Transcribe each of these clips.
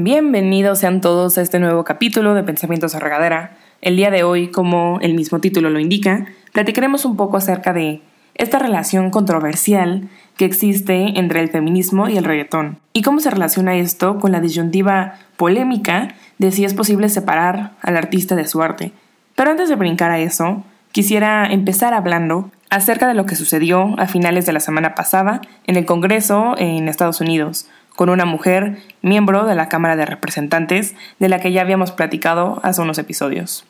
Bienvenidos sean todos a este nuevo capítulo de Pensamientos a Regadera. El día de hoy, como el mismo título lo indica, platicaremos un poco acerca de esta relación controversial que existe entre el feminismo y el reggaetón y cómo se relaciona esto con la disyuntiva polémica de si es posible separar al artista de su arte. Pero antes de brincar a eso, quisiera empezar hablando acerca de lo que sucedió a finales de la semana pasada en el Congreso en Estados Unidos, con una mujer miembro de la Cámara de Representantes de la que ya habíamos platicado hace unos episodios.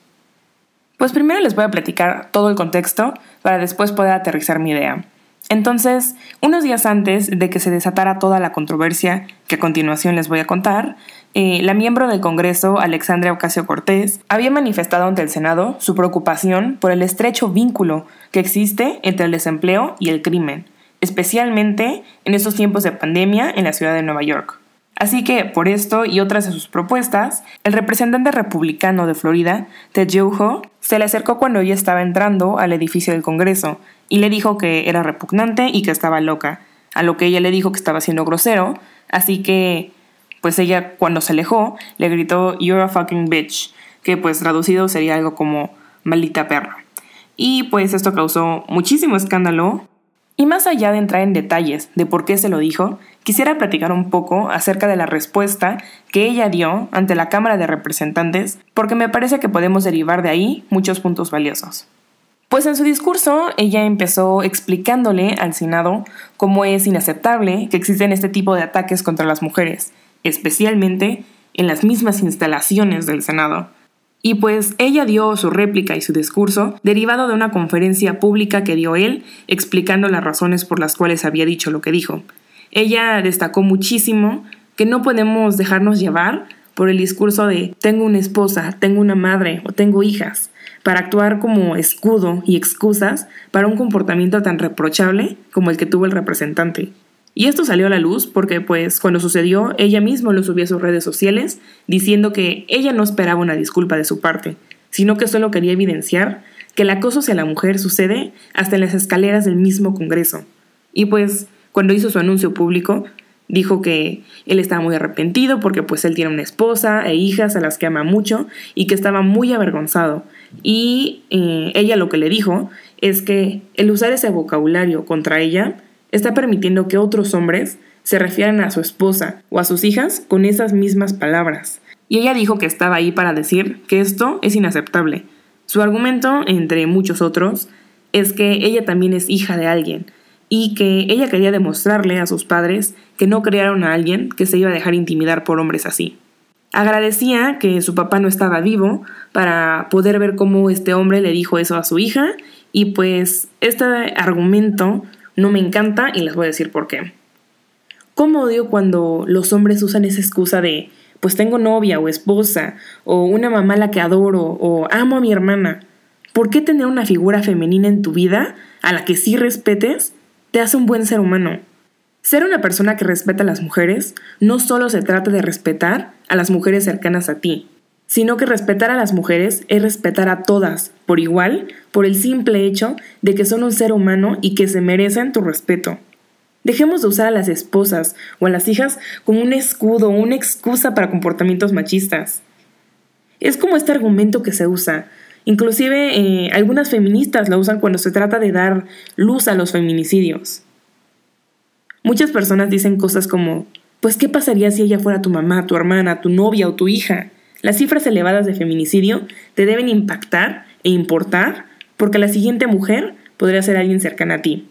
Pues primero les voy a platicar todo el contexto para después poder aterrizar mi idea. Entonces, unos días antes de que se desatara toda la controversia que a continuación les voy a contar, eh, la miembro del Congreso, Alexandria Ocasio Cortés, había manifestado ante el Senado su preocupación por el estrecho vínculo que existe entre el desempleo y el crimen, especialmente en estos tiempos de pandemia en la ciudad de Nueva York. Así que, por esto y otras de sus propuestas, el representante republicano de Florida, Ted Yoho, se le acercó cuando ella estaba entrando al edificio del Congreso y le dijo que era repugnante y que estaba loca, a lo que ella le dijo que estaba siendo grosero, así que, pues ella cuando se alejó, le gritó You're a fucking bitch, que pues traducido sería algo como maldita perra. Y pues esto causó muchísimo escándalo y más allá de entrar en detalles de por qué se lo dijo, quisiera platicar un poco acerca de la respuesta que ella dio ante la Cámara de Representantes, porque me parece que podemos derivar de ahí muchos puntos valiosos. Pues en su discurso ella empezó explicándole al Senado cómo es inaceptable que existen este tipo de ataques contra las mujeres, especialmente en las mismas instalaciones del Senado. Y pues ella dio su réplica y su discurso derivado de una conferencia pública que dio él explicando las razones por las cuales había dicho lo que dijo. Ella destacó muchísimo que no podemos dejarnos llevar por el discurso de tengo una esposa, tengo una madre o tengo hijas, para actuar como escudo y excusas para un comportamiento tan reprochable como el que tuvo el representante. Y esto salió a la luz porque, pues, cuando sucedió, ella misma lo subió a sus redes sociales diciendo que ella no esperaba una disculpa de su parte, sino que solo quería evidenciar que el acoso hacia la mujer sucede hasta en las escaleras del mismo Congreso. Y pues, cuando hizo su anuncio público, dijo que él estaba muy arrepentido porque pues él tiene una esposa e hijas a las que ama mucho y que estaba muy avergonzado. Y eh, ella lo que le dijo es que el usar ese vocabulario contra ella está permitiendo que otros hombres se refieran a su esposa o a sus hijas con esas mismas palabras. Y ella dijo que estaba ahí para decir que esto es inaceptable. Su argumento, entre muchos otros, es que ella también es hija de alguien y que ella quería demostrarle a sus padres que no crearon a alguien que se iba a dejar intimidar por hombres así. Agradecía que su papá no estaba vivo para poder ver cómo este hombre le dijo eso a su hija y pues este argumento no me encanta y les voy a decir por qué. ¿Cómo odio cuando los hombres usan esa excusa de pues tengo novia o esposa o una mamá la que adoro o amo a mi hermana? ¿Por qué tener una figura femenina en tu vida a la que sí respetes te hace un buen ser humano? Ser una persona que respeta a las mujeres no solo se trata de respetar a las mujeres cercanas a ti, sino que respetar a las mujeres es respetar a todas, por igual, por el simple hecho de que son un ser humano y que se merecen tu respeto. Dejemos de usar a las esposas o a las hijas como un escudo o una excusa para comportamientos machistas. Es como este argumento que se usa. Inclusive eh, algunas feministas lo usan cuando se trata de dar luz a los feminicidios. Muchas personas dicen cosas como, pues ¿qué pasaría si ella fuera tu mamá, tu hermana, tu novia o tu hija? Las cifras elevadas de feminicidio te deben impactar e importar porque la siguiente mujer podría ser alguien cercana a ti.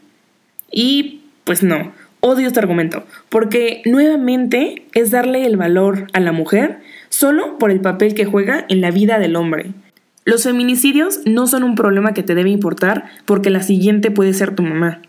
Y pues no, odio este argumento, porque nuevamente es darle el valor a la mujer solo por el papel que juega en la vida del hombre. Los feminicidios no son un problema que te debe importar porque la siguiente puede ser tu mamá,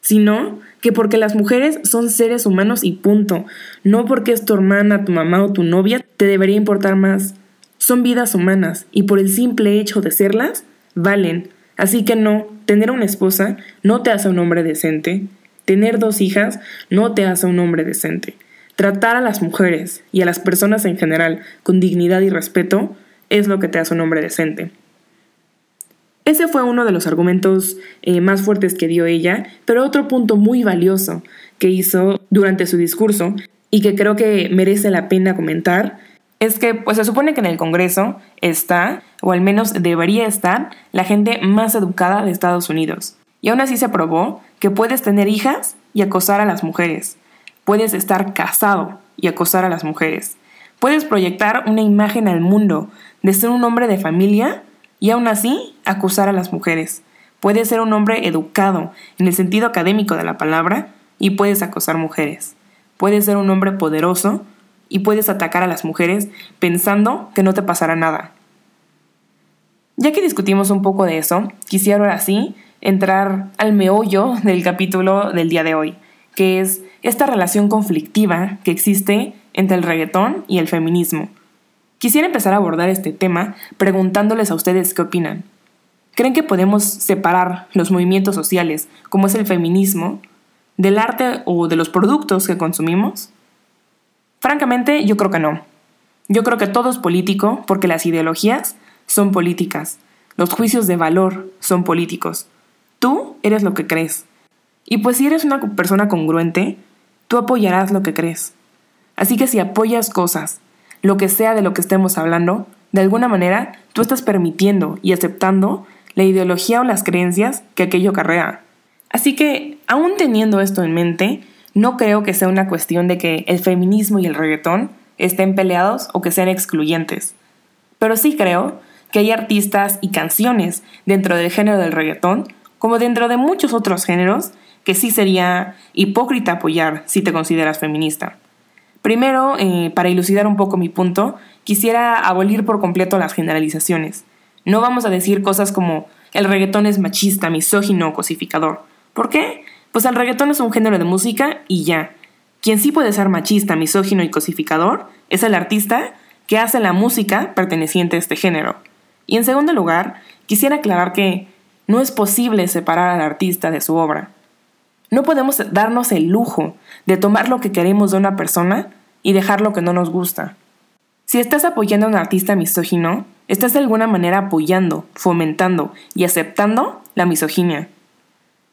sino que porque las mujeres son seres humanos y punto. No porque es tu hermana, tu mamá o tu novia, te debería importar más. Son vidas humanas y por el simple hecho de serlas, valen. Así que no, tener una esposa no te hace un hombre decente. Tener dos hijas no te hace un hombre decente. Tratar a las mujeres y a las personas en general con dignidad y respeto es lo que te hace un hombre decente. Ese fue uno de los argumentos eh, más fuertes que dio ella, pero otro punto muy valioso que hizo durante su discurso y que creo que merece la pena comentar es que pues se supone que en el Congreso está, o al menos debería estar, la gente más educada de Estados Unidos. Y aún así se probó que puedes tener hijas y acosar a las mujeres. Puedes estar casado y acosar a las mujeres. Puedes proyectar una imagen al mundo de ser un hombre de familia y aún así acusar a las mujeres. Puedes ser un hombre educado en el sentido académico de la palabra y puedes acosar mujeres. Puedes ser un hombre poderoso y puedes atacar a las mujeres pensando que no te pasará nada. Ya que discutimos un poco de eso, quisiera ahora sí entrar al meollo del capítulo del día de hoy, que es esta relación conflictiva que existe entre el reggaetón y el feminismo. Quisiera empezar a abordar este tema preguntándoles a ustedes qué opinan. ¿Creen que podemos separar los movimientos sociales, como es el feminismo, del arte o de los productos que consumimos? Francamente, yo creo que no. Yo creo que todo es político porque las ideologías son políticas. Los juicios de valor son políticos. Tú eres lo que crees. Y pues si eres una persona congruente, tú apoyarás lo que crees. Así que si apoyas cosas, lo que sea de lo que estemos hablando, de alguna manera tú estás permitiendo y aceptando la ideología o las creencias que aquello acarrea. Así que, aún teniendo esto en mente, no creo que sea una cuestión de que el feminismo y el reggaetón estén peleados o que sean excluyentes. Pero sí creo que hay artistas y canciones dentro del género del reggaetón, como dentro de muchos otros géneros, que sí sería hipócrita apoyar si te consideras feminista. Primero, eh, para ilucidar un poco mi punto, quisiera abolir por completo las generalizaciones. No vamos a decir cosas como el reggaetón es machista, misógino o cosificador. ¿Por qué? Pues el reggaetón es un género de música y ya. Quien sí puede ser machista, misógino y cosificador es el artista que hace la música perteneciente a este género. Y en segundo lugar, quisiera aclarar que no es posible separar al artista de su obra. No podemos darnos el lujo de tomar lo que queremos de una persona y dejar lo que no nos gusta. Si estás apoyando a un artista misógino, estás de alguna manera apoyando, fomentando y aceptando la misoginia.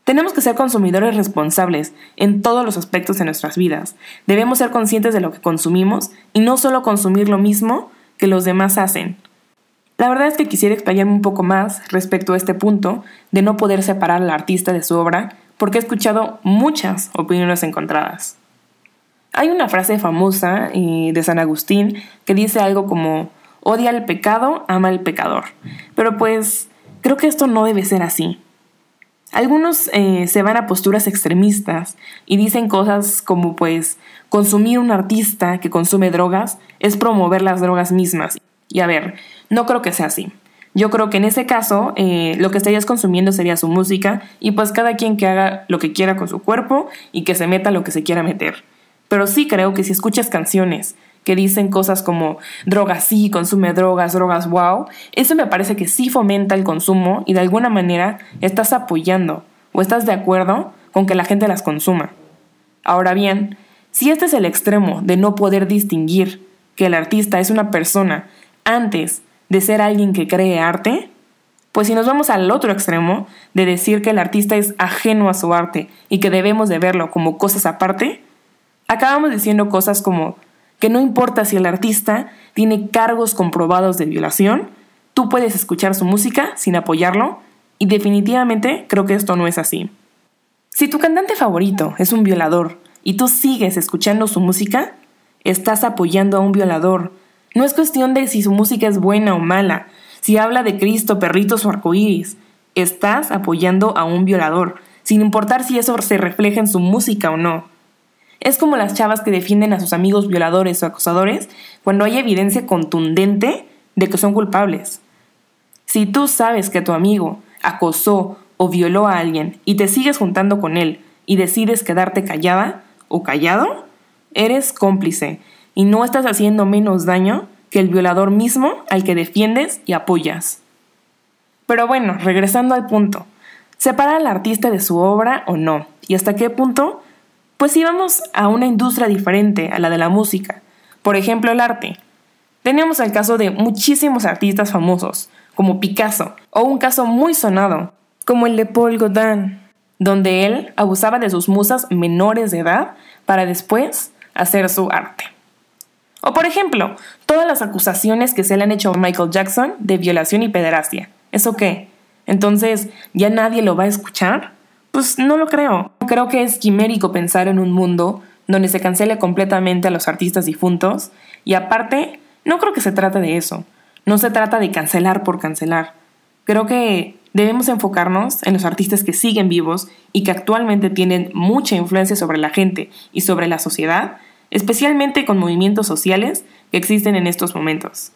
Tenemos que ser consumidores responsables en todos los aspectos de nuestras vidas. Debemos ser conscientes de lo que consumimos y no solo consumir lo mismo que los demás hacen. La verdad es que quisiera explayarme un poco más respecto a este punto de no poder separar al artista de su obra porque he escuchado muchas opiniones encontradas. Hay una frase famosa de San Agustín que dice algo como odia al pecado, ama al pecador. Pero pues creo que esto no debe ser así. Algunos eh, se van a posturas extremistas y dicen cosas como pues consumir un artista que consume drogas es promover las drogas mismas. Y a ver, no creo que sea así. Yo creo que en ese caso eh, lo que estarías consumiendo sería su música y pues cada quien que haga lo que quiera con su cuerpo y que se meta lo que se quiera meter. Pero sí creo que si escuchas canciones que dicen cosas como drogas sí, consume drogas, drogas wow, eso me parece que sí fomenta el consumo y de alguna manera estás apoyando o estás de acuerdo con que la gente las consuma. Ahora bien, si este es el extremo de no poder distinguir que el artista es una persona antes de ser alguien que cree arte, pues si nos vamos al otro extremo de decir que el artista es ajeno a su arte y que debemos de verlo como cosas aparte, acabamos diciendo cosas como que no importa si el artista tiene cargos comprobados de violación, tú puedes escuchar su música sin apoyarlo y definitivamente creo que esto no es así. Si tu cantante favorito es un violador y tú sigues escuchando su música, estás apoyando a un violador. No es cuestión de si su música es buena o mala, si habla de Cristo, perritos o arcoíris. Estás apoyando a un violador, sin importar si eso se refleja en su música o no. Es como las chavas que defienden a sus amigos violadores o acosadores cuando hay evidencia contundente de que son culpables. Si tú sabes que tu amigo acosó o violó a alguien y te sigues juntando con él y decides quedarte callada o callado, eres cómplice y no estás haciendo menos daño que el violador mismo al que defiendes y apoyas. Pero bueno, regresando al punto, ¿separa al artista de su obra o no? ¿Y hasta qué punto pues íbamos a una industria diferente a la de la música, por ejemplo el arte. Teníamos el caso de muchísimos artistas famosos, como Picasso, o un caso muy sonado, como el de Paul Godin, donde él abusaba de sus musas menores de edad para después hacer su arte. O por ejemplo, todas las acusaciones que se le han hecho a Michael Jackson de violación y pederastia. ¿Eso qué? Entonces, ¿ya nadie lo va a escuchar? Pues no lo creo. Creo que es quimérico pensar en un mundo donde se cancele completamente a los artistas difuntos y aparte, no creo que se trate de eso. No se trata de cancelar por cancelar. Creo que debemos enfocarnos en los artistas que siguen vivos y que actualmente tienen mucha influencia sobre la gente y sobre la sociedad, especialmente con movimientos sociales que existen en estos momentos.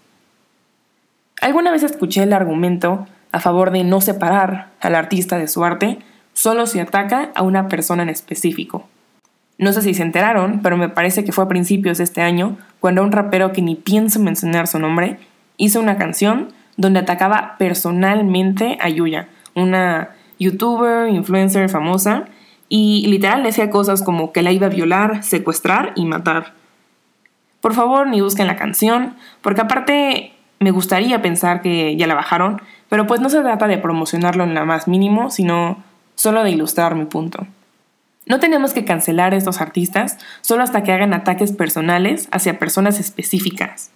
Alguna vez escuché el argumento a favor de no separar al artista de su arte solo si ataca a una persona en específico. No sé si se enteraron, pero me parece que fue a principios de este año cuando un rapero que ni pienso mencionar su nombre hizo una canción donde atacaba personalmente a Yuya, una youtuber, influencer famosa, y literal decía cosas como que la iba a violar, secuestrar y matar. Por favor, ni busquen la canción, porque aparte me gustaría pensar que ya la bajaron, pero pues no se trata de promocionarlo en la más mínimo, sino solo de ilustrar mi punto. No tenemos que cancelar a estos artistas solo hasta que hagan ataques personales hacia personas específicas.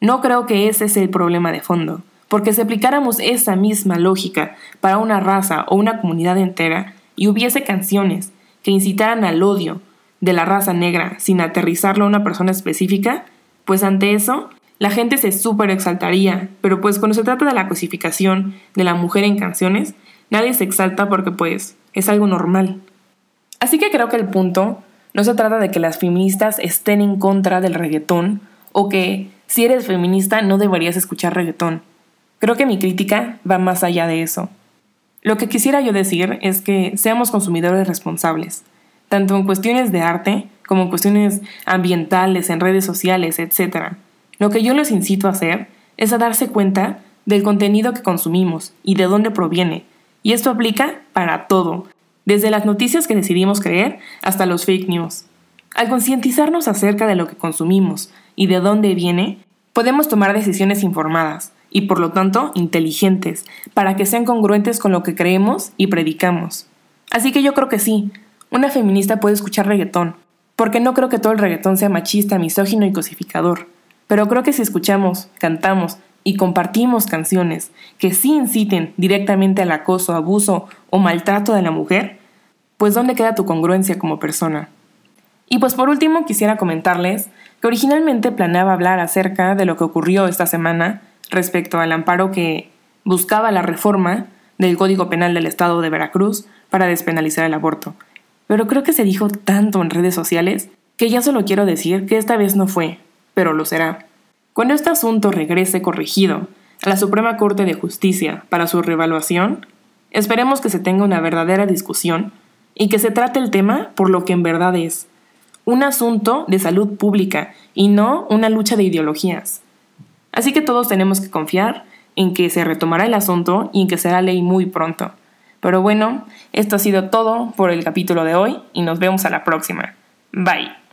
No creo que ese es el problema de fondo, porque si aplicáramos esa misma lógica para una raza o una comunidad entera y hubiese canciones que incitaran al odio de la raza negra sin aterrizarlo a una persona específica, pues ante eso la gente se súper exaltaría, pero pues cuando se trata de la cosificación de la mujer en canciones, nadie se exalta porque pues es algo normal. Así que creo que el punto no se trata de que las feministas estén en contra del reggaetón o que si eres feminista no deberías escuchar reggaetón. Creo que mi crítica va más allá de eso. Lo que quisiera yo decir es que seamos consumidores responsables, tanto en cuestiones de arte como en cuestiones ambientales, en redes sociales, etc. Lo que yo les incito a hacer es a darse cuenta del contenido que consumimos y de dónde proviene, y esto aplica para todo, desde las noticias que decidimos creer hasta los fake news. Al concientizarnos acerca de lo que consumimos y de dónde viene, podemos tomar decisiones informadas y por lo tanto inteligentes, para que sean congruentes con lo que creemos y predicamos. Así que yo creo que sí, una feminista puede escuchar reggaetón, porque no creo que todo el reggaetón sea machista, misógino y cosificador, pero creo que si escuchamos, cantamos y compartimos canciones que sí inciten directamente al acoso, abuso o maltrato de la mujer, pues ¿dónde queda tu congruencia como persona? Y pues por último quisiera comentarles que originalmente planeaba hablar acerca de lo que ocurrió esta semana respecto al amparo que buscaba la reforma del Código Penal del Estado de Veracruz para despenalizar el aborto. Pero creo que se dijo tanto en redes sociales que ya solo quiero decir que esta vez no fue, pero lo será. Cuando este asunto regrese corregido a la Suprema Corte de Justicia para su revaluación, esperemos que se tenga una verdadera discusión y que se trate el tema por lo que en verdad es, un asunto de salud pública y no una lucha de ideologías. Así que todos tenemos que confiar en que se retomará el asunto y en que será ley muy pronto. Pero bueno, esto ha sido todo por el capítulo de hoy y nos vemos a la próxima. Bye.